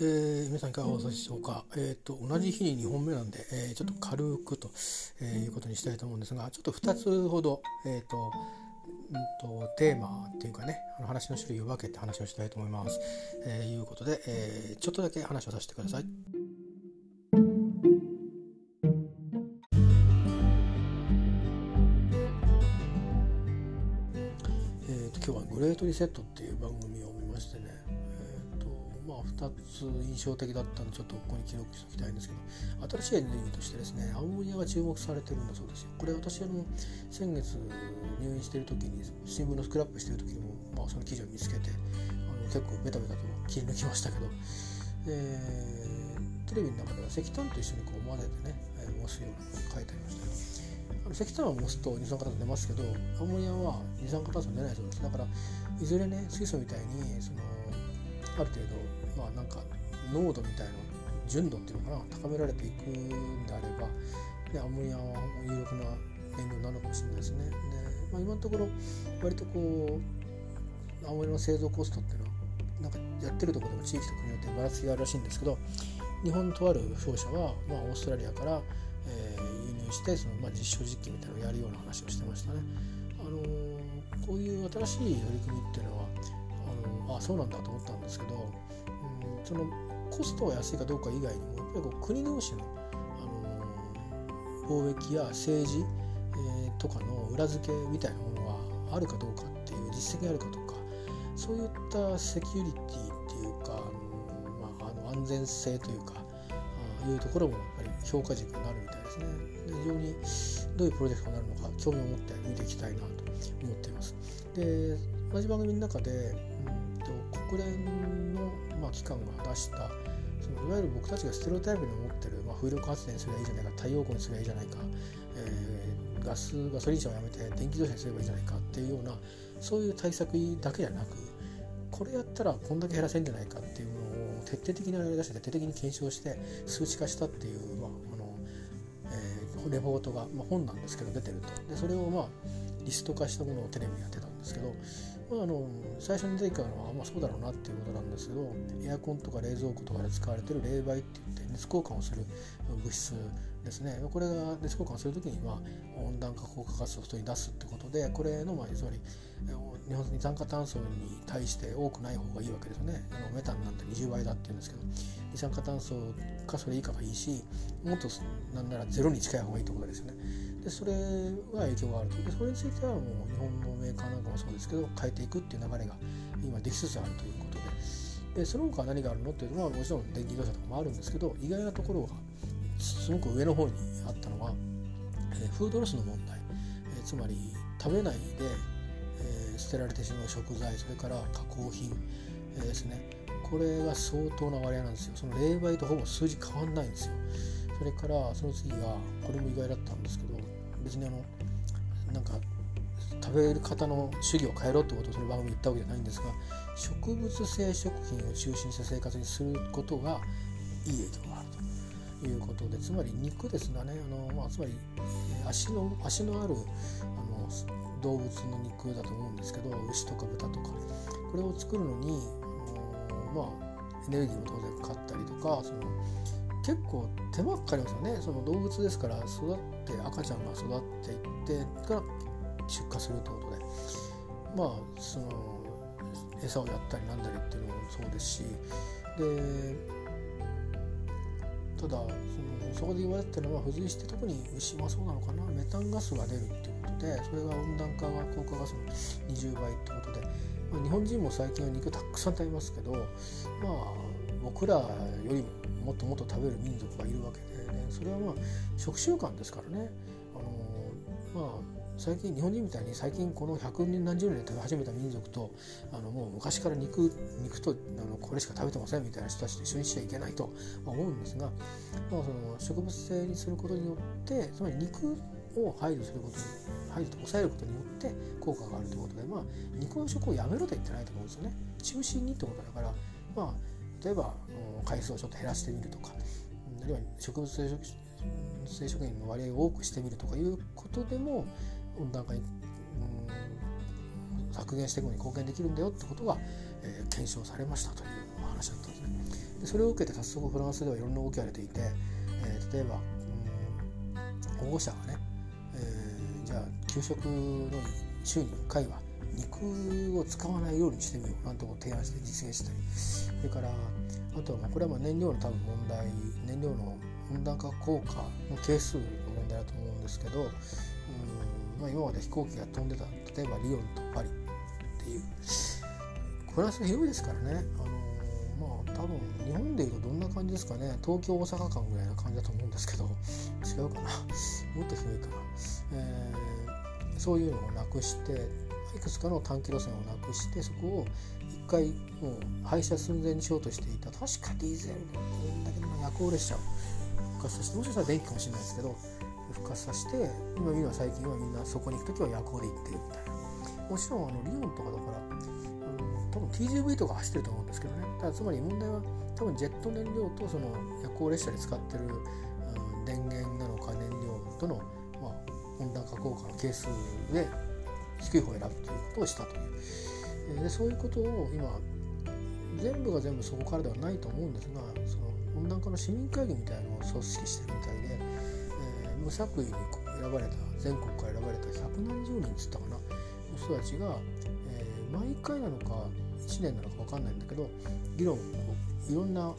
えー、皆さんいかがお過ごしでしょうか、えーと、同じ日に2本目なんで、えー、ちょっと軽くと、えー、いうことにしたいと思うんですがちょっと2つほど、えーとうんと、テーマっていうかねあの話の種類を分けて話をしたいと思います。えー、いうことで、えー、ちょっとだけ話をさせてください。えーと、今日は「グレートリセット」っていう番組を見ましてね2つ印象的だったのでちょっとここに記録しておきたいんですけど新しいエネルギーとしてですねアンモニアが注目されてるんだそうですよ。これ私あの先月入院してる時に新聞のスクラップしてる時にも、まあ、その記事を見つけてあの結構ベタベタと切り抜きましたけど、えー、テレビの中では石炭と一緒にこう混ぜてね、えー、すような書いてありましたあの石炭は蒸すと二酸化炭素出ますけどアンモニアは二酸化炭素出ないそうです。だからいずれね水素みたいにそのある程度まあなんか濃度みたいな純度っていうのかな高められていくんであればでアンモニアは有力な燃料なのかもしれないですね。で、まあ、今のところ割とこうアンモニアの製造コストっていうのはなんかやってるところでも地域と国によってばらつきがあるらしいんですけど日本とある商社は、まあ、オーストラリアから、えー、輸入してその、まあ、実証実験みたいなのをやるような話をしてましたね。あのー、こういう新しい取り組みっていうのはあのあそうなんだと思ったんですけどそのコストが安いかどうか以外にもやっぱりこう国同士の、あの貿易や政治、えー、とかの裏付けみたいなものがあるかどうかっていう実績があるかとかそういったセキュリティっていうか、あのまあ、あの安全性というかあいうところもやっぱり評価軸になるみたいですね。で非常にどういうプロジェクトになるのか興味を持って見ていきたいなと思っています。で同じ番組の中で、うんと国連のまあ、機関が出したそのいわゆる僕たちがステレオタイプに思ってる、まあ、風力発電すればいいじゃないか太陽光にすればいいじゃないか、えー、ガスガソリン車をやめて電気自動車にすればいいじゃないかっていうようなそういう対策だけじゃなくこれやったらこんだけ減らせるんじゃないかっていうのを徹底的にやり出して徹底的に検証して数値化したっていう、まああのえー、レポートが、まあ、本なんですけど出てると。でそれをまあリスト化したものをテレビでやってたんですけどまあ、あの最初に出てきたのは、まあ、そうだろうなっていうことなんですけどエアコンとか冷蔵庫とかで使われてる冷媒って言って熱交換をする物質ですね。これが熱交換する時には温暖化効果ガスを外に出すってことでこれのまあつまり日本二酸化炭素に対して多くない方がいいわけですよね。あのメタンなんて20倍だって言うんですけど二酸化炭素かそれ以下がいいしもっとなんならゼロに近い方がいいってことですよね。でそれは影響があると。でそれについてはもう日本のメーカーなんかもそうですけど変えていくっていう流れが今できつつあるということで。でその他何があるのっていうのはもちろん電気自動車とかもあるんですけど意外なところがすごく上の方にあったのは、えー、フードロスの問題、えー、つまり食べないで、えー、捨てられてしまう食材それから加工品、えー、ですね。これが相当な割合なんですよ。その霊媒とほぼ数字変わんないんですよ。それからその次がこれも意外だったんですけど別にあのなんか食べる方の主義を変えろってことをその番組言ったわけじゃないんですが植物性食品を中心した生活にすることがいい影響があるということでつまり肉ですがねあの、まあ、つまり足の足のあるあの動物の肉だと思うんですけど牛とか豚とかこれを作るのにあの、まあ、エネルギーも当然かかったりとかその結構手間かかりますよね。その動物ですから育って赤ちゃんが育っていってから出荷するってことで。まあその餌をやったりなんだりっていうのもそうですし。でただそのそこで言われてるのは付随して特に牛はそうなのかな。メタンガスが出るっていうことでそれが温暖化が効果ガスの20倍ってことで、まあ、日本人も最近は肉たくさん食べますけどまあ僕らよりももっともっと食べる民族がいるわけで、ね、それはまあ食習慣ですからね。あのまあ最近日本人みたいに最近この100年何十年で食べ始めた民族とあのもう昔から肉肉とあのこれしか食べてませんみたいな人たちと一緒にしちゃいけないと思うんですが、まあ、その植物性にすることによってつまり肉を配慮することに配慮と抑えることによって効果があるということで、まあ、肉の食をやめろと言ってないと思うんですよね中心にってことだからまあ例えば回数をちょっと減らしてみるとかあるいは植物性食品の割合を多くしてみるとかいうことでも温暖化に、削減していくのに貢献できるんだよってことが、えー、検証されましたという話だったんですね。でそれを受けて早速フランスではいろんな動きが出ていて、えー、例えば、うん、保護者がね、えー、じゃあ給食の週に1回は肉を使わない料理にしてみようなんて提案して実現したりそれからあとはまあこれはまあ燃料の多分問題燃料の温暖化効果の係数の問題だと思うんですけどうん、まあ、今まで飛行機が飛んでた例えばリヨンとパリっていうフランス広いですからね。あのまあ多分日本でいうとどんな感じですかね。東京大阪間ぐらいな感じだと思うんですけど違うかな。もっと広いかな、えー、そういうのをなくしていくつかの短期路線をなくしてそこを回もう廃車寸前にしようとしていた。確かディーゼルこんだけの夜行列車を復活させてもしかしたら電気かもしれないですけど復活させて今みんな最近はみんなそこに行く時は夜行で行ってるみたいな。もちろんあのリヨンとかだから多分 TGV とか走ってると思うんですけどね。ただつまり問題は多分ジェット燃料とその夜行列車で使ってる、うん、電源なのか燃料との、まあ、温暖化効果の係数で低い方を選ぶということをしたという、でそういうことを今全部が全部そこからではないと思うんですがその温暖化の市民会議みたいなのを組織してるみたいで、えー、無作為に選ばれた全国から選ばれた百何十人っつったかなの人たちが、えー、毎回なのか1年なのか分かんないんだけど議論をいろんな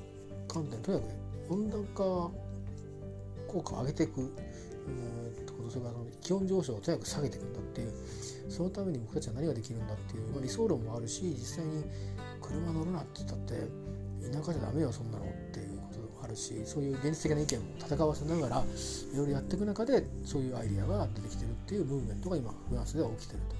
観点とにかく温暖化効果を上げていくうんことそれから気温上昇をとにかく下げていくんだっていうそのために僕たちは何ができるんだっていう、まあ、理想論もあるし実際に車乗るなって言ったって田舎じゃダメよそんなのっていうこともあるしそういう現実的な意見も戦わせながらいろいろやっていく中でそういうアイデアが出てきてるっていうムーブメントが今フランスでは起きてると。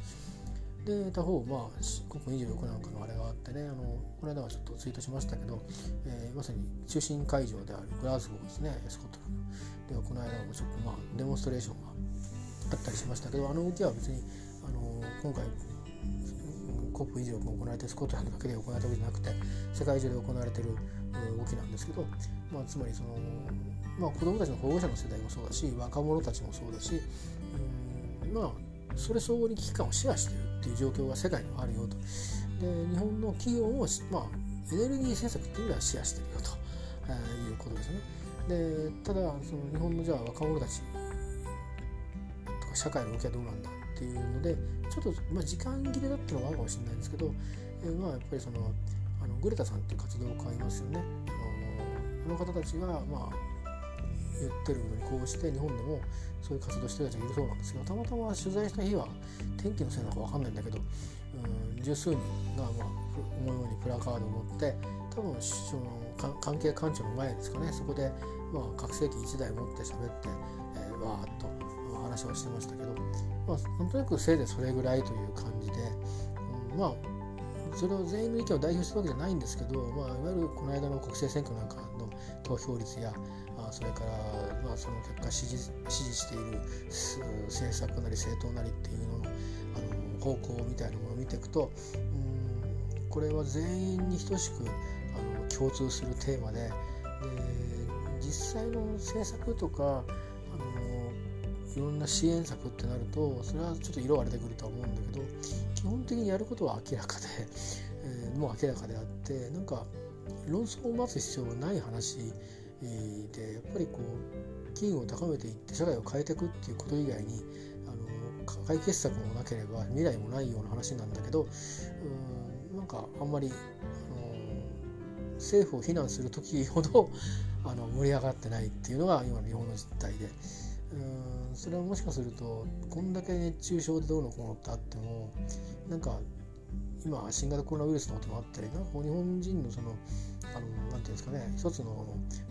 で他方まあ COP26 なんかのあれがあってねあのこの間はちょっとツイートしましたけど、えー、まさに中心会場であるグラスゴーですねスコットランドではこの間もちょっとまあデモンストレーションがあったりしましたけどあの動きは別に今回 COP 以上も行われてスコットランドだけで行われたわけじゃなくて世界中で行われてる動きなんですけど、まあ、つまりその、まあ、子どもたちの保護者の世代もそうだし若者たちもそうだしうまあそれ相互に危機感をシェアしてるっていう状況が世界にはあるよと。で日本の企業も、まあ、エネルギー政策っていうのはシェアしてるよと、えー、いうことですね。でただその日本のじゃあ若者たちとか社会の動きはどうなんだっていうのでちょっと、まあ、時間切れだったのはあるかもしれないんですけど、えー、まあやっぱりそのあのグレタさんっていう活動家いますよね。あのあの方たちがまあ言ってるのにこうして日本でもそういう活動してる人がいるそうなんですけどたまたま取材した日は天気のせいなのか分かんないんだけどうん十数人が、まあ、思うようにプラカードを持って多分その関係官庁の前ですかねそこで、まあ、拡声器1台持って喋って、えー、わーっと話をしてましたけど、まあ、なんとなくせいぜいそれぐらいという感じで、うん、まあそれを全員の意見を代表してるわけじゃないんですけど、まあ、いわゆるこの間の国政選挙なんかの投票率やあそれから、まあ、その結果支持支持している政策なり政党なりっていうののあの方向みたいなものを見ていくとうんこれは全員に等しくあの共通するテーマでで実際の政策とかいろんな支援策ってなるとそれはちょっと色割れてくるとは思うんだけど基本的にやることは明らかで、えー、もう明らかであってなんか論争を待つ必要はない話でやっぱりこう機運を高めていって社会を変えていくっていうこと以外にあの解決策もなければ未来もないような話なんだけどうんなんかあんまり、あの政府を非難する時ほどあの盛り上がってないっていうのが今の日本の実態で。うんそれはもしかするとこんだけ熱中症でどうのこうのってあってもなんか今新型コロナウイルスのこともあったりなんか日本人のそのあのなんていうんですかね一つの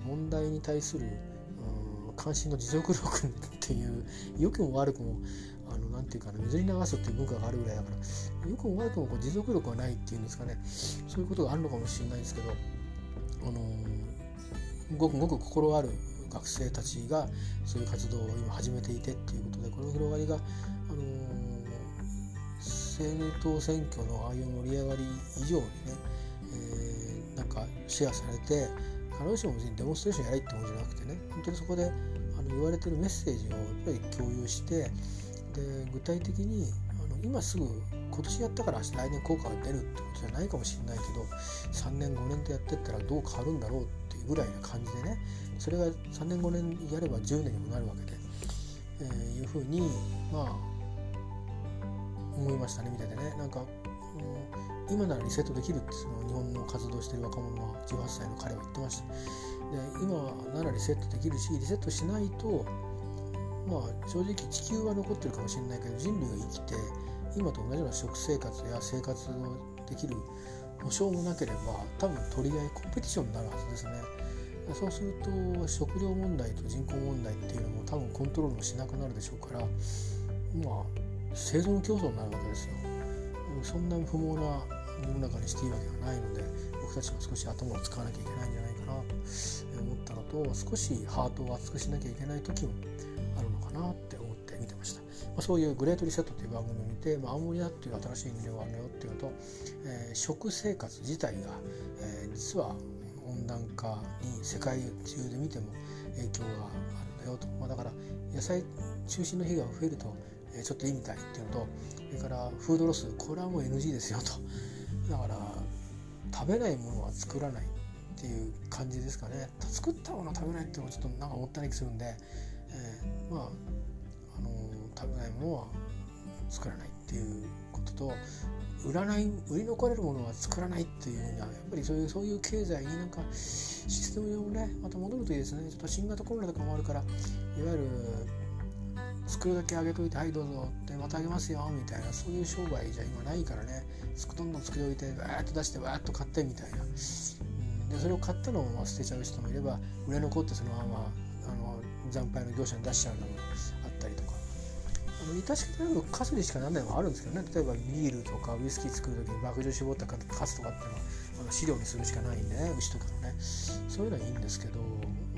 問題に対する、関心の持続力っていう良くも悪くもあのなんていうかな水に流すっていう文化があるぐらいだから良くも悪くもこう持続力がないっていうんですかねそういうことがあるのかもしれないですけどあのごくごく心ある学生たちがそういう活動を今始めていてっていうことでこの広がりが、あの政党選挙のああいう盛り上がり以上にね、えー、なんかシェアされて必ずしも別にデモンストレーションやらいってもんじゃなくてね本当にそこであの言われてるメッセージをやっぱり共有してで具体的にあの今すぐ今年やったから来年効果が出るってことじゃないかもしれないけど3年5年とやってったらどう変わるんだろうっていうぐらいな感じでねそれが3年5年やれば10年にもなるわけで、えー、いうふうにまあ思いましたね見ててね。なんか今ならリセットできるってその日本の活動してる若者は18歳の彼は言ってました。で今ならリセットできるしリセットしないとまあ正直地球は残ってるかもしれないけど人類が生きて今と同じような食生活や生活をできる保証もなければ多分取り合いコンペティションになるはずですね。そうすると食料問題と人口問題っていうのも多分コントロールもしなくなるでしょうからまあ生存競争になるわけですよ。そんな不毛な世の中にしていいわけがないので僕たちも少し頭を使わなきゃいけないんじゃないかなと思ったのと少しハートを熱くしなきゃいけない時もあるのかなって思って見てました、まあ、そういう「グレートリセット」という番組を見て、まあ、青森だっていう新しい魅力があるのよっていうのと、えー、食生活自体が、えー、実は温暖化に世界中で見ても影響があるんだよと、まあ、だから野菜中心の日が増えるとちょっといいみたいっていうのとそれからフードロスこれはもう NG ですよと。だから食べないものは作らないっていう感じですかね。作ったものを食べないっていうのはちょっとなんかもったいな気するんで、えー、まあ、あのー、食べないものは作らないっていうことと売らない売り残れるものは作らないっていうにはやっぱりそういうそういう経済になんかシステム上ねまた戻るといいですね。ちょっと新型コロナとかもあるからいわゆる作るだけあげといてはいどうぞってまたあげますよみたいなそういう商売じゃ今ないからね。どんどん作り置いてわーっと出してわーっと買ってみたいな、うん、でそれを買ったのを捨てちゃう人もいれば売れ残ってそのままあの惨敗の業者に出しちゃうのも致し方なくカスにしかならないのもあるんですけどね。例えばビールとかウイスキー作る時に麦汁絞ったカスとかっていうのはあの飼料にするしかないんでね牛とかのね。そういうのはいいんですけど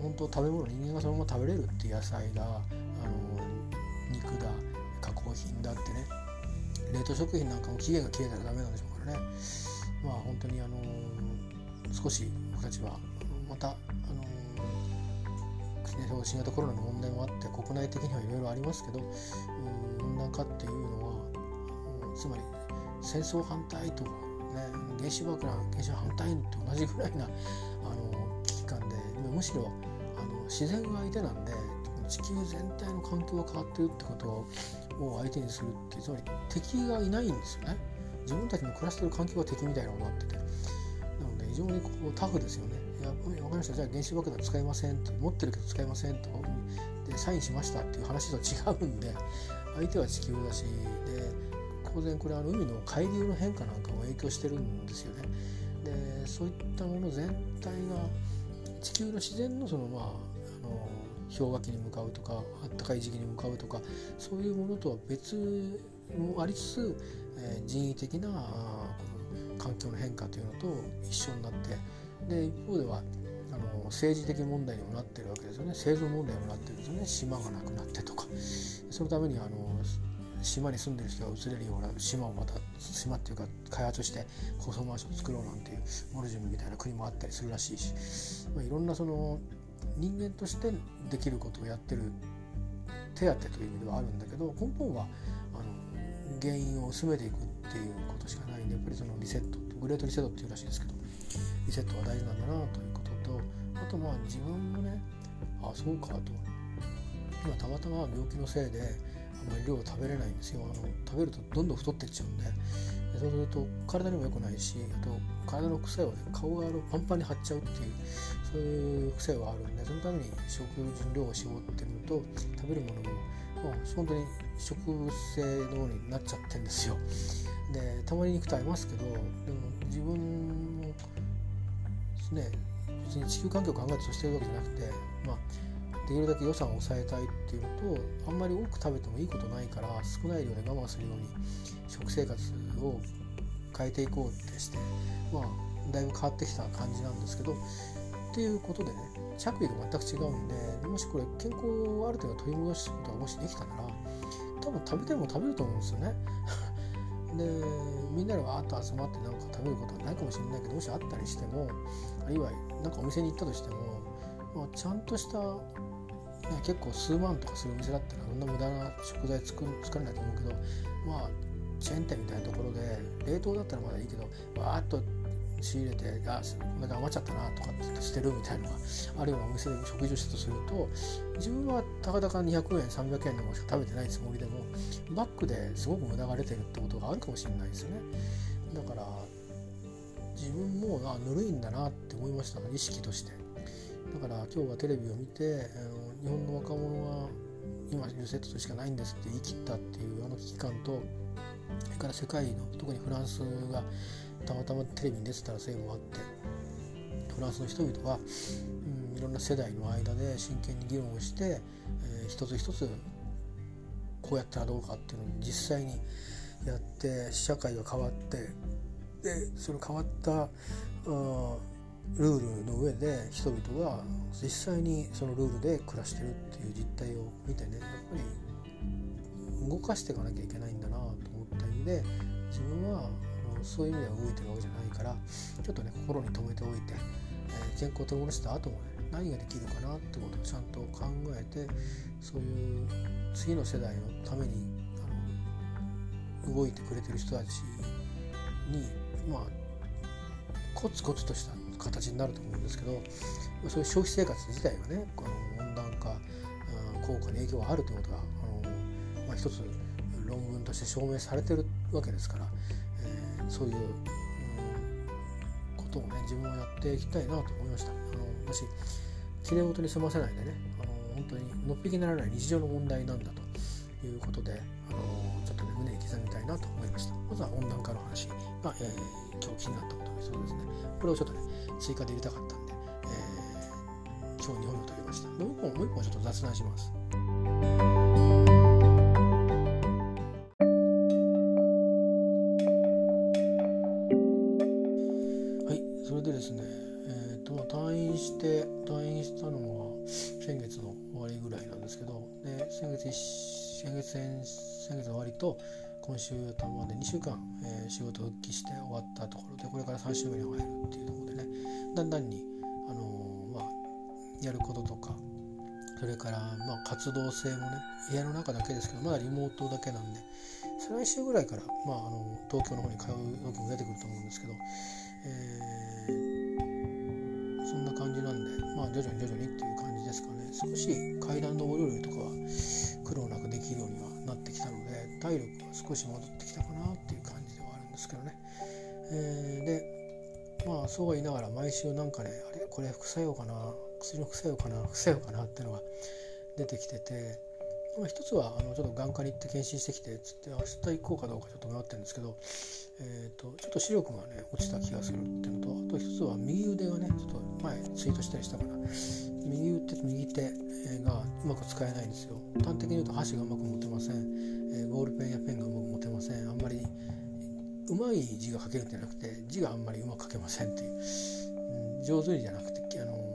本当食べ物人間がそのまま食べれるって野菜があの肉だ加工品だってね。冷凍食品なんかも期限が切れたらダメなんでしょうからね。まあ本当にあの少し僕たちはまたあの新型コロナの問題もあって国内的にはいろいろありますけど温暖化っていうのはつまり戦争反対とかね原子爆弾原子反対と同じぐらいなあの危機感でむしろあの自然が相手なんで地球全体の環境が変わってるってことを相手にするってつまり敵がいないんですよね。自分たちの暮らしてる環境が敵みたいなものになってて。なので非常にこうタフですよね。いや分かりました。じゃあ原子爆弾使いませんって持ってるけど使いませんと。でサインしましたっていう話と違うんで相手は地球だしで当然これあの海の海流の変化なんかも影響してるんですよね。でそういったもの全体が地球の自然のそのまああの氷河期に向かうとかあったかい時期に向かうとかそういうものとは別もありつつ、えー、人為的な環境の変化というのと一緒になってで一方ではあの政治的問題にもなってるわけですよね。生存問題にもなってるんですよね。島がなくなってとか。そのためにあの島に住んでる人が移れるような島をまた島っていうか開発して高層マンションを作ろうなんていうモルジムみたいな国もあったりするらしいし、まあ、いろんなその人間としてできることをやってる手当という意味ではあるんだけど根本はあの原因を薄めていくっていうことしかないんでやっぱりそのリセットグレートリセットっていうらしいですけど。リセットは大事なんだなということとあとまあ自分もねあそうかと。今たまたま病気のせいであんまり量を食べれないんですよ。あの食べるとどんどん太ってっちゃうんで。そうすると体にも良くないしあと体の癖をね顔がパンパンに張っちゃうっていうそういう癖はあるんでそのために食事の量を絞ってるのと食べるものももう本当に食性のようになっちゃってるんですよ。でたまに肉食べますけどでも自分もね別に地球環境を考えてそうしてるわけじゃなくてまあできるだけ予算を抑えたいっていうのとあんまり多く食べてもいいことないから少ない量で我慢するように食生活を変えていこうってしてまあだいぶ変わってきた感じなんですけどっていうことでね着衣が全く違うんでもしこれ健康をある程度取り戻すことがもしできたなら多分食べても食べると思うんですよね。でみんなでわーっと集まってなんか食べることはないかもしれないけどもしあったりしてもあるいはなんかお店に行ったとしても、まあ、ちゃんとしたね結構数万とかするお店だったらそんな無駄な食材作作れないと思うけどまあチェーン店みたいなところで冷凍だったらまだいいけどわーっと仕入れてあこんだけ余っちゃったなとかって捨てるみたいなのがあるようなお店で食事をしたとすると自分はたかだか200円300円のものしか食べてないつもりでもバックですごく無駄が出てるってことがあるかもしれないですよね。だから自分もあぬるいんだなって思いました意識としてだから今日はテレビを見てあの日本の若者は今ユセットしかないんですって言い切ったっていうあの危機感とそれから世界の特にフランスがたまたまテレビに出てたらせいもあってフランスの人々は、うん、いろんな世代の間で真剣に議論をして、えー、一つ一つこうやったらどうかっていうのを実際にやって社会が変わってでその変わったルールの上で人々が実際にそのルールで暮らしてるっていう実態を見てねやっぱり動かしていかなきゃいけないんだなと思った意味で自分はそういう意味では動いてるわけじゃないからちょっとね心に留めておいて、えー、健康を取り戻した後もね何ができるかなってことをちゃんと考えてそういう次の世代のためにあの動いてくれてる人たちにまあコツコツとした形になると思うんですけどそういう消費生活自体がねこの温暖化効果に影響があるということがあの、まあ、一つ論文として証明されてるわけですから、そういう、うん、ことをね自分はやっていきたいなと思いました。あのもしきれい事に済ませないでねあの本当にのっぴきならない日常の問題なんだということであのちょっとね胸に刻みたいなと思いました。まずは温暖化の話。が、えー、今日気になったことですそうですね。これをちょっとね追加で入れたかったんで、えー、今日2本目取りました。もう一本もう一本ちょっと雑談します。先月の終わりぐらいなんですけどで先月先月先月終わりと今週頭まで2週間、えー、仕事復帰して終わったところでこれから3週目に入るっていうところでねだんだんに、あのー、まあ、やることとかそれから、まあ、活動性もね部屋の中だけですけどまだリモートだけなんで再来週ぐらいから、まあ、あの東京の方に通う時も出てくると思うんですけど、えー、そんな感じなんで、まあ、徐々に徐々にっていうですかね。少し階段登るよりとかは苦労なくできるようにはなってきたので体力は少し戻ってきたかなっていう感じではあるんですけどね。えー、でまあそうは言いながら毎週なんかねあれ？これ副作用かな？薬の副作用かな？副作用かな？っていうのが出てきてて、まあ、一つはあのちょっと眼科に行って検診してきてつって明日行こうかどうかちょっと迷ってるんですけど、えーと、ちょっと視力がね落ちた気がするっていうのとあと一つは右腕がねちょっと前ツイートしたりしたかな。右腕と右手がうまく使えないんですよ。端的に言うと箸がうまく持てません、えー、ボールペンやペンがうまく持てません。あんまりうまい字が書けるんじゃなくて字があんまりうまく書けませんっていう、うん、上手にじゃなくてあの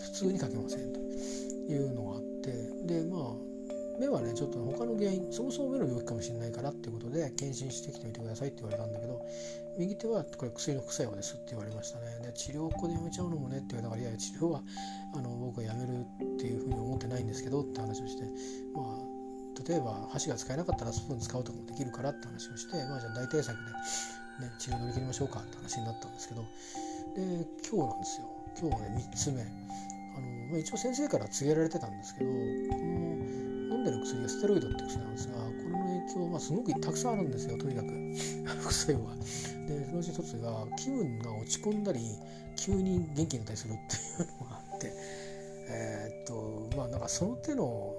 普通に書けませんというのがあって。でまあ目はねちょっと他の原因そもそも目の病気かもしれないからっていうことで検診してきてみてくださいって言われたんだけど右手はこれ薬の副作用ですって言われましたね。で治療をここでやめちゃうのもねって言われたからいやいや治療はあの僕はやめるっていうふうに思ってないんですけどって話をしてまあ例えば箸が使えなかったらスプーン使うとかもできるからって話をしてまあじゃあ大対策で、ね、治療乗り切りましょうかって話になったんですけどで今日なんですよ。今日はね3つ目。あの、まあ、一応先生から告げられてたんですけどこのでる薬がステロイドって薬なんですがこれの影響はすごくたくさんあるんですよとにかく副作用は。でそのうち一つが気分が落ち込んだり急に元気になったりするっていうのがあってえー、っとまあなんかその手の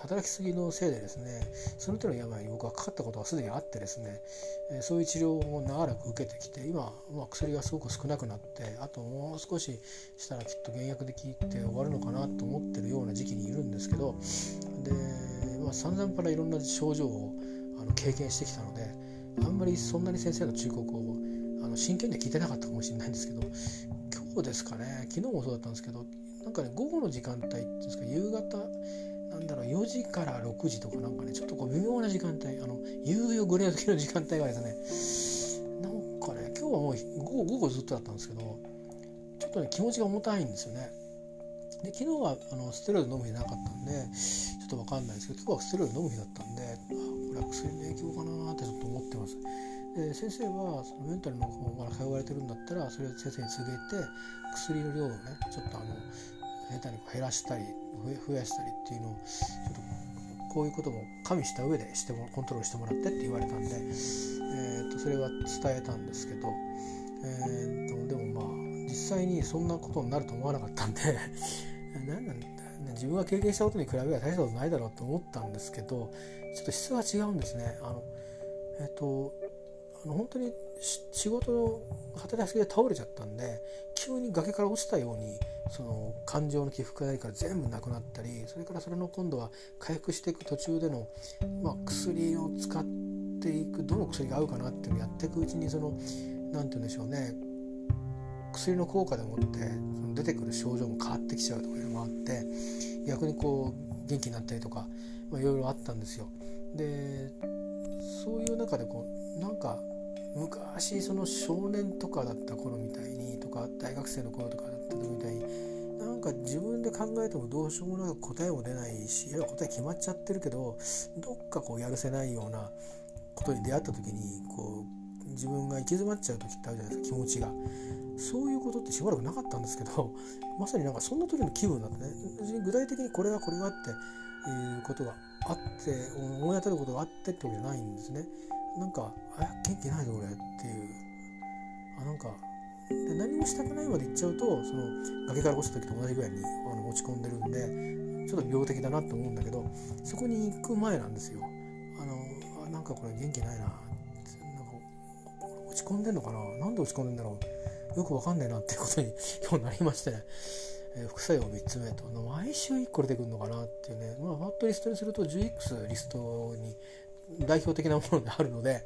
働きすぎのせいでですねその手の病に僕はかかったことがすでにあってですね、えそういう治療を長らく受けてきて今、まあ、薬がすごく少なくなってあともう少ししたらきっと減薬で効いて終わるのかなと思ってるような時期にいるんですけどで、まあ、散々からいろんな症状をあの経験してきたのであんまりそんなに先生の忠告をあの真剣には聞いてなかったかもしれないんですけど今日ですかね昨日もそうだったんですけどなんかね午後の時間帯っていうんですか夕方なんだろう4時から6時とかなんかねちょっとこう微妙な時間帯あの夕夜ぐらいの時の時間帯がですねなんかね今日はもう午後午後ずっとだったんですけどちょっとね気持ちが重たいんですよね。で昨日はあのステロイド飲む日なかったんでちょっと分かんないですけど今日はステロイド飲む日だったんであこれは薬の影響かなってちょっと思ってます。で先生はそのメンタルの方から通われてるんだったらそれを先生に告げて薬の量をねちょっとあの下手に減らしたり増やしたりっていうのをちょっとこういうことも加味した上でしてもコントロールしてもらってって言われたんで、えー、とそれは伝えたんですけど、えー、とでもまあ実際にそんなことになると思わなかったんで 何なんだ自分が経験したことに比べれば大したことないだろうと思ったんですけどちょっと質は違うんですね。あのえっ、ー、とあの本当に仕事の働きすぎで倒れちゃったんで急に崖から落ちたようにその感情の起伏がないから全部なくなったりそれからそれの今度は回復していく途中での、まあ、薬を使っていくどの薬が合うかなっていうのをやっていくうちにその何て言うんでしょうね薬の効果でもってその出てくる症状も変わってきちゃうとかいうのもあって逆にこう元気になったりとかまあいろいろあったんですよ。でそういう中でこうなんか昔その少年とかだった頃みたいにとか大学生の頃とかだった時みたいになんか自分で考えてもどうしようもなく答えも出ないしいや答え決まっちゃってるけどどっかこうやるせないようなことに出会った時にこう自分が行き詰まっちゃう時ってあるじゃないですか気持ちが。そういうことってしばらくなかったんですけどまさになんかそんな時の気分だってね具体的にこれがこれがっていうことがあって思い当たることがあってってわけじゃないんですね。なんかあ元気ないぞ俺っていう。あなんかで何もしたくないまで行っちゃうとその崖から落ちた時と同じぐらいにあの落ち込んでるんでちょっと病的だなと思うんだけどそこに行く前なんですよ。あのあなんかこれ元気ないななんか落ち込んでんのかな？なんで落ち込んでんだろう？よくわかんねえなっていうことに今日なりまして。ね。えー、副作用3つ目と。毎週1個出てくるのかなっていうね。まあファットリストにすると 10X リストに代表的なものであるので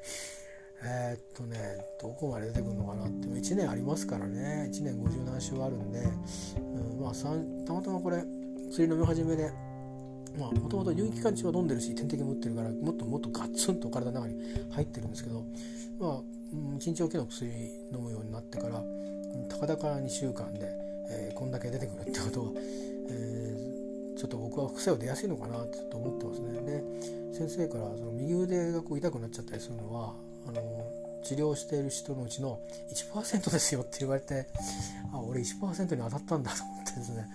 えー、っとねどこまで出てくるのかなって1年ありますからね。1年50何週あるんで、うん、まあたまたまこれ薬飲み始めでまあもともと入院期間中は飲んでるし点滴も打ってるからもっともっとガツンと体の中に入ってるんですけどまあ1日おきの薬飲むようになってからたかだか2週間で、えー、こんだけ出てくるってことは、えー、ちょっと僕は副作用出やすいのかなってちょっと思ってますね。で先生からその右腕がこう痛くなっちゃったりするのはあの治療している人のうちの1%ですよって言われてあ俺1%に当たったんだと思ってですね。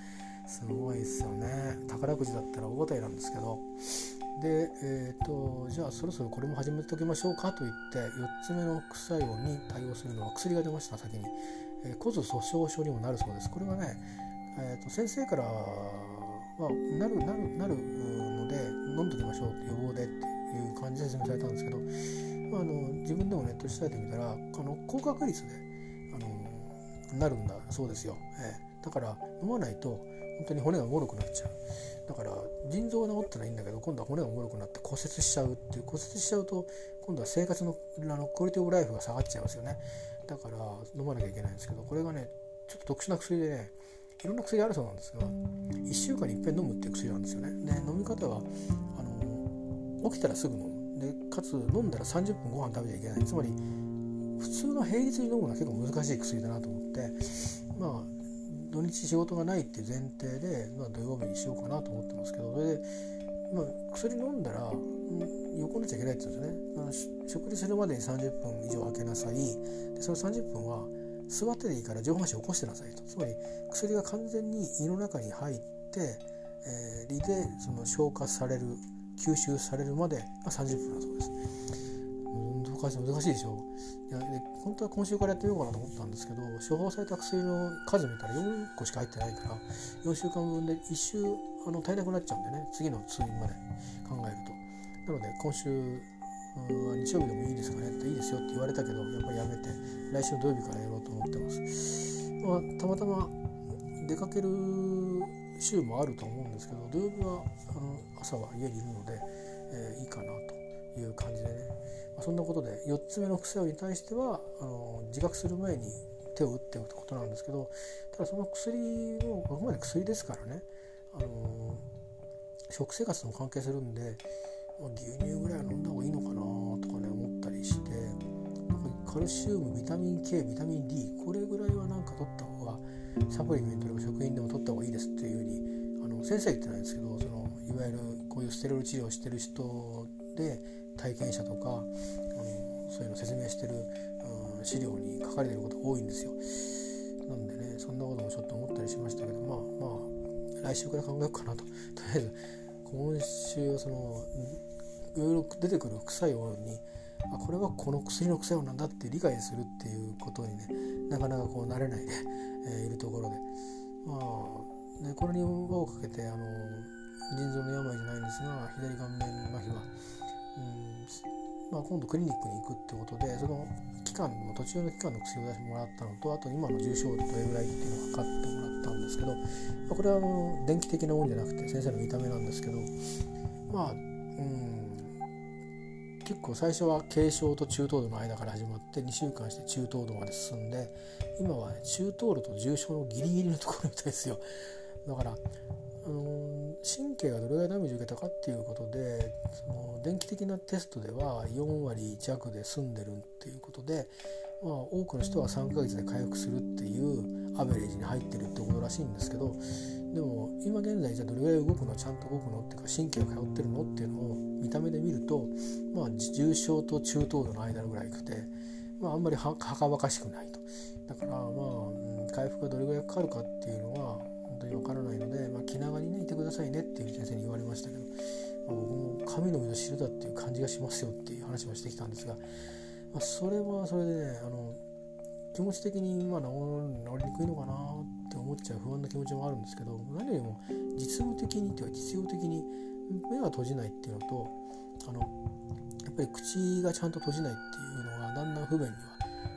すごいですよね。宝くじだったら大当たりなんですけど。で、えーと、じゃあそろそろこれも始めておきましょうかと言って4つ目の副作用に対応するのは薬が出ました先に、えー、骨粗しょう症にもなるそうです。これはね、えーと、先生からはなるなるなるので飲んどきましょう予防でっていう感じで説明されたんですけど、まあ、あの自分でもネット調べてみたらあの高確率であのなるんだそうですよ、えー、だから飲まないと本当に骨がもろくなっちゃう。だから腎臓が治ったらいいんだけど今度は骨がもろくなって骨折しちゃうっていう骨折しちゃうと今度は生活のあのクオリティオブライフが下がっちゃいますよね。だから飲まなきゃいけないんですけどこれがねちょっと特殊な薬でねいろんな薬あるそうなんですが1週間にいっぺん飲むっていう薬なんですよね。で飲み方はあの起きたらすぐ飲む。でかつ飲んだら30分ご飯食べちゃいけない。つまり普通の平日に飲むのは結構難しい薬だなと思ってまあ土日仕事がないっていう前提で、まあ、土曜日にしようかなと思ってますけどそれで、まあ、薬飲んだら横になっちゃいけないって言うんですよね。食事するまでに30分以上空けなさい。でその30分は座ってでいいから上半身起こしてなさいと。つまり薬が完全に胃の中に入って、えー、胃でその消化される吸収されるまでが30分だそうです。難しい難しいでしょ。いやで本当は今週からやってみようかなと思ったんですけど処方された薬の数見たら4個しか入ってないから4週間分で1週あの足りなくなっちゃうんでね。次の通院まで考えると。なので今週日曜日でもいいですかねっていいですよって言われたけどやっぱりやめて来週土曜日からやろうと思ってます、まあ、たまたま出かける週もあると思うんですけど土曜日はあの朝は家にいるので、えー、いいかなという感じでね、まあ、そんなことで4つ目の副作用に対してはあの自覚する前に手を打っておくことなんですけどただその薬をここまで薬ですからねあの食生活とも関係するんで牛乳カルシウムビタミン K ビタミン D これぐらいはなんか取った方がサプリメントでも食品でも取った方がいいですっていうふうにあの先生言ってないんですけどそのいわゆるこういうステロイド治療をしてる人で体験者とかあのそういうの説明してる、うん、資料に書かれてること多いんですよ。なんでねそんなこともちょっと思ったりしましたけどまあまあ来週から考えようかなととりあえず今週はそのいろいろ出てくる副作用にあこれはこの薬の副作用なんだって理解するっていうことにねなかなかこう慣れないで、えー、いるところで。まあねこれに輪をかけてあの腎臓の病じゃないんですが左顔面麻痺は、うんまあ、今度クリニックに行くってことでその期間の途中の期間の薬を出してもらったのとあと今の重症度どれぐらいっていうのを測ってもらったんですけど、まあ、これはあの電気的なもんじゃなくて先生の見た目なんですけどまあうん結構最初は軽症と中等度の間から始まって2週間して中等度まで進んで今は、ね、中等度と重症のギリギリのところみたいですよ。だから、あの神経がどれぐらいダメージ受けたかっていうことでその電気的なテストでは4割弱で済んでるっていうことで、まあ、多くの人は3ヶ月で回復するっていうアベレージに入ってるってことらしいんですけどでも今現在じゃあどれぐらい動くのちゃんと動くのっていうか神経が通ってるのっていうのを見た目で見るとまあ重症と中等度の間ぐらいくて、まあ、あんまりはかばかしくないと。だからまあ、回復がどれぐらいかかるかっていうのは本当にわからないので、まあ、気長にねいてくださいねっていう先生に言われましたけど、まあ、僕も神の身の汁だっていう感じがしますよっていう話もしてきたんですが、まあ、それはそれでねあの気持ち的にまあ治りにくいのかなって思っちゃう不安な気持ちもあるんですけど何よりも実務的にっていうか実用的に目が閉じないっていうのとあのやっぱり口がちゃんと閉じないっていうのがだんだん不便には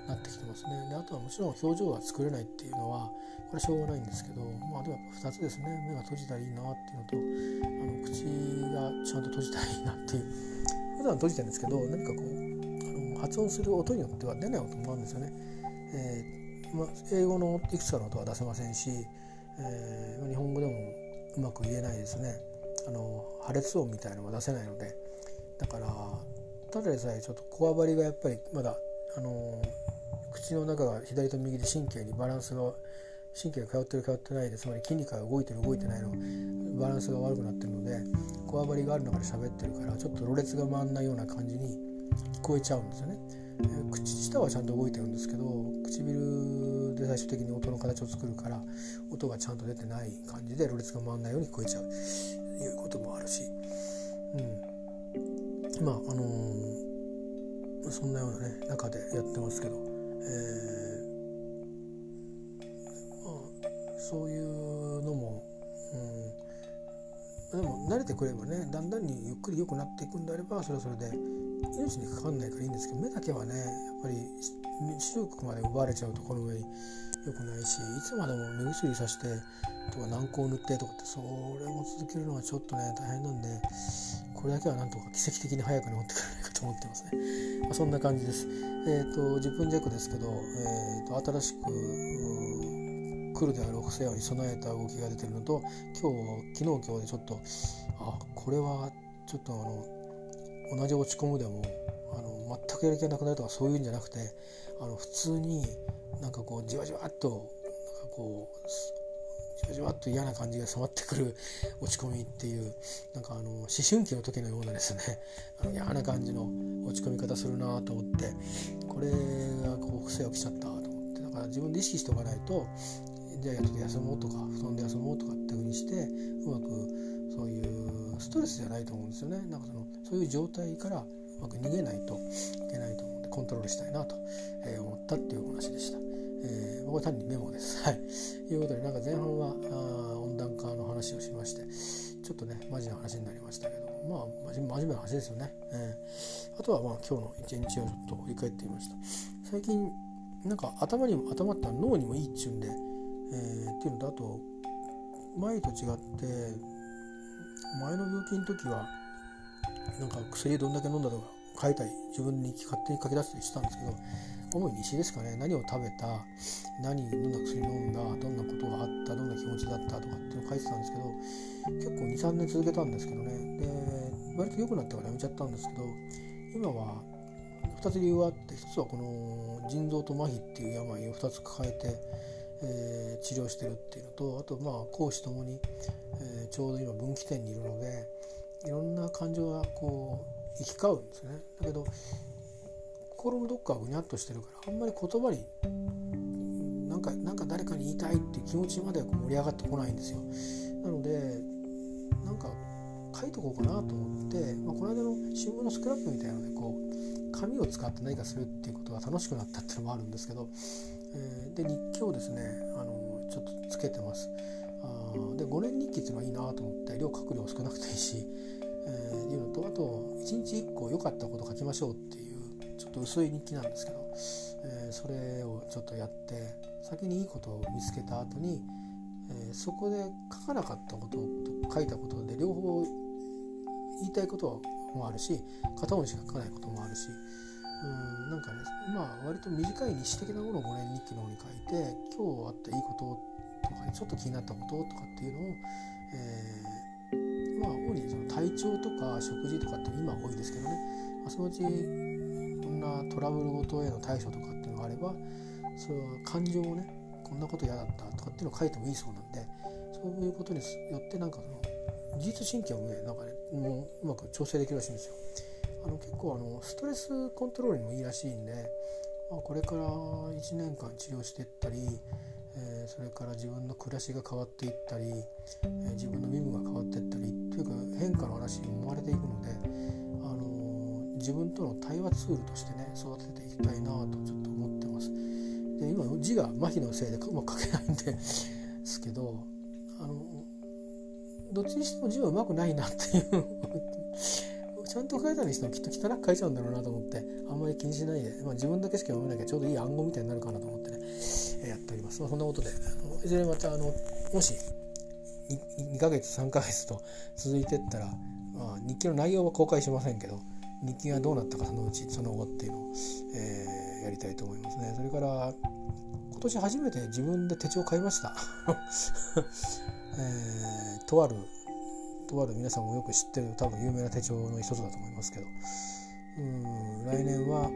なってきてますね。であとはもちろん表情が作れないっていうのはこれはしょうがないんですけどまあでもやっぱ2つですね。目が閉じたらいいなっていうのとあの口がちゃんと閉じたらいいなっていう。普段閉じてるんですけど何かこう発音する音によっては出ない音もあるんですよね。えーまあ、英語のいくつかの音は出せませんし、えー、日本語でもうまく言えないですね。あの破裂音みたいなのは出せないので。だからただでさえちょっとこわばりがやっぱりまだあの口の中が左と右で神経にバランスが神経が通ってる通ってないでつまり筋肉が動いてる動いてないのバランスが悪くなってるのでこわばりがある中で喋ってるからちょっとろれつが回んないような感じに聞こえちゃうんですよね。え口下はちゃんと動いてるんですけど唇で最終的に音の形を作るから音がちゃんと出てない感じでろれつが回んないように聞こえちゃう。いうこともあるし、うん、まああのー、そんなようなね中でやってますけど、えー、まあそういうのも、うん、でも慣れてくればねだんだんにゆっくり良くなっていくんであればそれはそれで命にかかんないからいいんですけど目だけはねやっぱり視力まで奪われちゃうとこの上に良くないしいつまでも目薬さしてとか軟膏塗ってとかってそれも続けるのはちょっとね大変なんでこれだけはなんとか奇跡的に早く治ってくれないかと思ってますね、まあ、そんな感じです。えっ、ー、と10分弱ですけど、えーと、新しく来るである副作用に備えた動きが出てるのと今日昨日今日でちょっとあこれはちょっとあの同じ落ち込むでもあの全くやる気がなくなるとかそういうんじゃなくてあの普通になんかこうじわじわっとなんかこうじわじわっと嫌な感じが染まってくる落ち込みっていうなんかあの思春期の時のようなですねあの嫌な感じの落ち込み方するなと思ってこれがこう癖が来ちゃったと思ってだから自分で意識しておかないとじゃあちょっと休もうとか布団で休もうとかっていうふうにしてうまくそういうストレスじゃないと思うんですよねなんかそのそういう状態からうまく逃げないといけないと思うんでコントロールしたいなと、え思ったっていうお話でした。えー、僕は単にメモです。はい。ということで、なんか前半はあ温暖化の話をしまして、ちょっとね、マジな話になりましたけど、まあ、真面目な話ですよね。えー、あとは、まあ、今日の一日をちょっと振り返ってみました。最近、なんか頭にも、頭った脳にもいいっちゅうんで、えー、っていうのと、あと、前と違って、前の病気の時は、なんか薬どんだけ飲んだとか書いたり自分に勝手に書き出したりしてたんですけど主に西ですかね。何を食べた何どんな薬飲んだどんなことがあったどんな気持ちだったとかっていうのを書いてたんですけど結構23年続けたんですけどね。で割と良くなってからやめちゃったんですけど今は2つ理由があって1つはこの腎臓と麻痺っていう病を2つ抱えて、えー、治療してるっていうのとあとまあ講師ともに、えー、ちょうど今分岐点にいるのでいろんな感情がこう行き交うんですねだけど心のどっかがぐにゃっとしてるからあんまり言葉になんかなんか誰かに言いたいっていう気持ちまでは盛り上がってこないんですよ。なのでなんか書いとこうかなと思って、まあ、この間の新聞のスクラップみたいなのでこう紙を使って何かするっていうことが楽しくなったっていうのもあるんですけど、えー、で日記をですねあのちょっとつけてます。あで5年日記っていうのはいいなと思って量書く量少なくていいし、えー、いうのとあと1日1個良かったこと書きましょうっていうちょっと薄い日記なんですけど、えー、それをちょっとやって先にいいことを見つけた後に、えー、そこで書かなかったことと書いたことで両方言いたいこともあるし片方にしか書かないこともあるしうんなんかねまあ割と短い日誌的なものを5年日記の方に書いて今日あったいいこととかねちょっと気になったこととかっていうのを、えー、まあ主にその体調とか食事とかって今は多いですけどね、まあ、そのうちどんなトラブルごとへの対処とかっていうのがあればそれは感情をねこんなこと嫌だったとかっていうのを書いてもいいそうなんでそういうことによってなんかその自律神経をねなんかねもうまく調整できるらしいんですよ。あの結構あのストレスコントロールにもいいらしいんで、まあ、これから1年間治療していったり、えー、それから自分の暮らしが変わっていったり、えー、自分の身分が変わっていったりというか変化の話に生まれていくので、あのー、自分との対話ツールとしてね育てていきたいなとちょっと思ってます。で今字が麻痺のせいでうまく書けないんですけどあのどっちにしても字はうまくないなっていう。ちゃんと書いたにしてもきっと汚く書いちゃうんだろうなと思って。あんまり気にしないで、まあ、自分だけしか読めなきゃちょうどいい暗号みたいになるかなと思ってね、えやっております、まあ、そんなことでいずれまたあのもし 2, 2ヶ月3ヶ月と続いてったら、まあ、日記の内容は公開しませんけど日記がどうなったかそのうちその後っていうのを、えー、やりたいと思いますね。それから今年初めて自分で手帳買いました。えー、とあるとある皆さんもよく知ってる多分有名な手帳の一つだと思いますけどうん来年は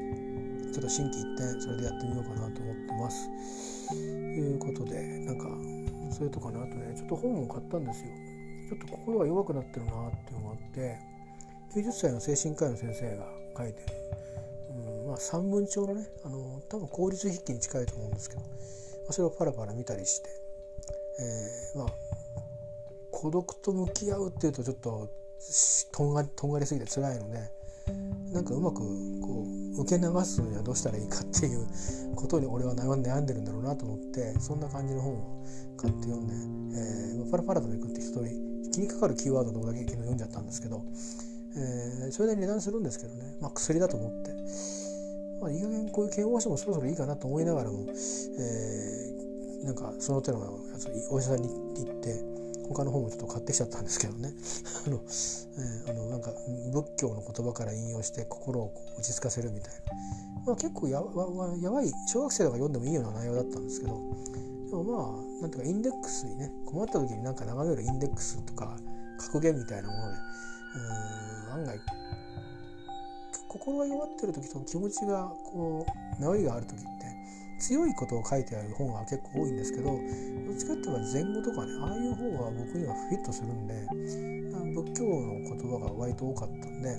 ちょっと心機一転それでやってみようかなと思ってます。ということでなんかそれとかねあとねちょっと本も買ったんですよ。ちょっと心が弱くなってるなっていうのがあって90歳の精神科医の先生が書いてる、うんまあ、三文帳のねあの多分効率筆記に近いと思うんですけど、まあ、それをパラパラ見たりして、えー、まあ孤独と向き合うっていうとちょっととんがとんがりすぎて辛いのでなんかうまくこう受け流すにはどうしたらいいかっていうことに俺は悩んでるんだろうなと思ってそんな感じの本を買って読んで、えー、パラパラとめくって一人気にかかるキーワードのとだけ昨日読んじゃったんですけど、えー、それで値段するんですけどね、まあ、薬だと思って、まあ、いい加減こういう健忘症もそろそろいいかなと思いながらも、えー、なんかその手のやつお医者さんに行って他の本もちょっと買ってきちゃったんですけどね。あの、えー、あのなんか仏教の言葉から引用して心を落ち着かせるみたいな、まあ、結構やわやばい小学生が読んでもいいような内容だったんですけど。でもまあなんていうかインデックスにね困った時になんか眺めるインデックスとか格言みたいなものでうん案外心が弱ってる時と気持ちがこう治りがある時って強いことを書いてある本が結構多いんですけどどっちかっていうと前後とかねああいう方が僕にはフィットするんで仏教の言葉が割と多かったんで、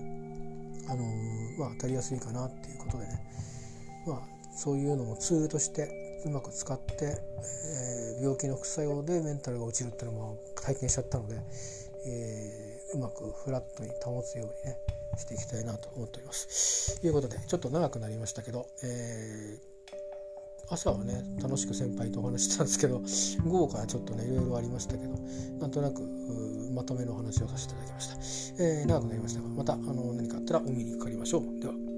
あのー、まあ、当たりやすいかなっていうことでね、まあ、そういうのもツールとしてうまく使って、えー、病気の副作用でメンタルが落ちるっていうのも体験しちゃったので、えー、うまくフラットに保つようにねしていきたいなと思っております。ということでちょっと長くなりましたけど、えー朝はね楽しく先輩とお話してたんですけど 午後からちょっとねいろいろありましたけどなんとなくまとめの話をさせていただきました、えー、長くなりましたがまたあの何かあったらお見にかかりましょう。では。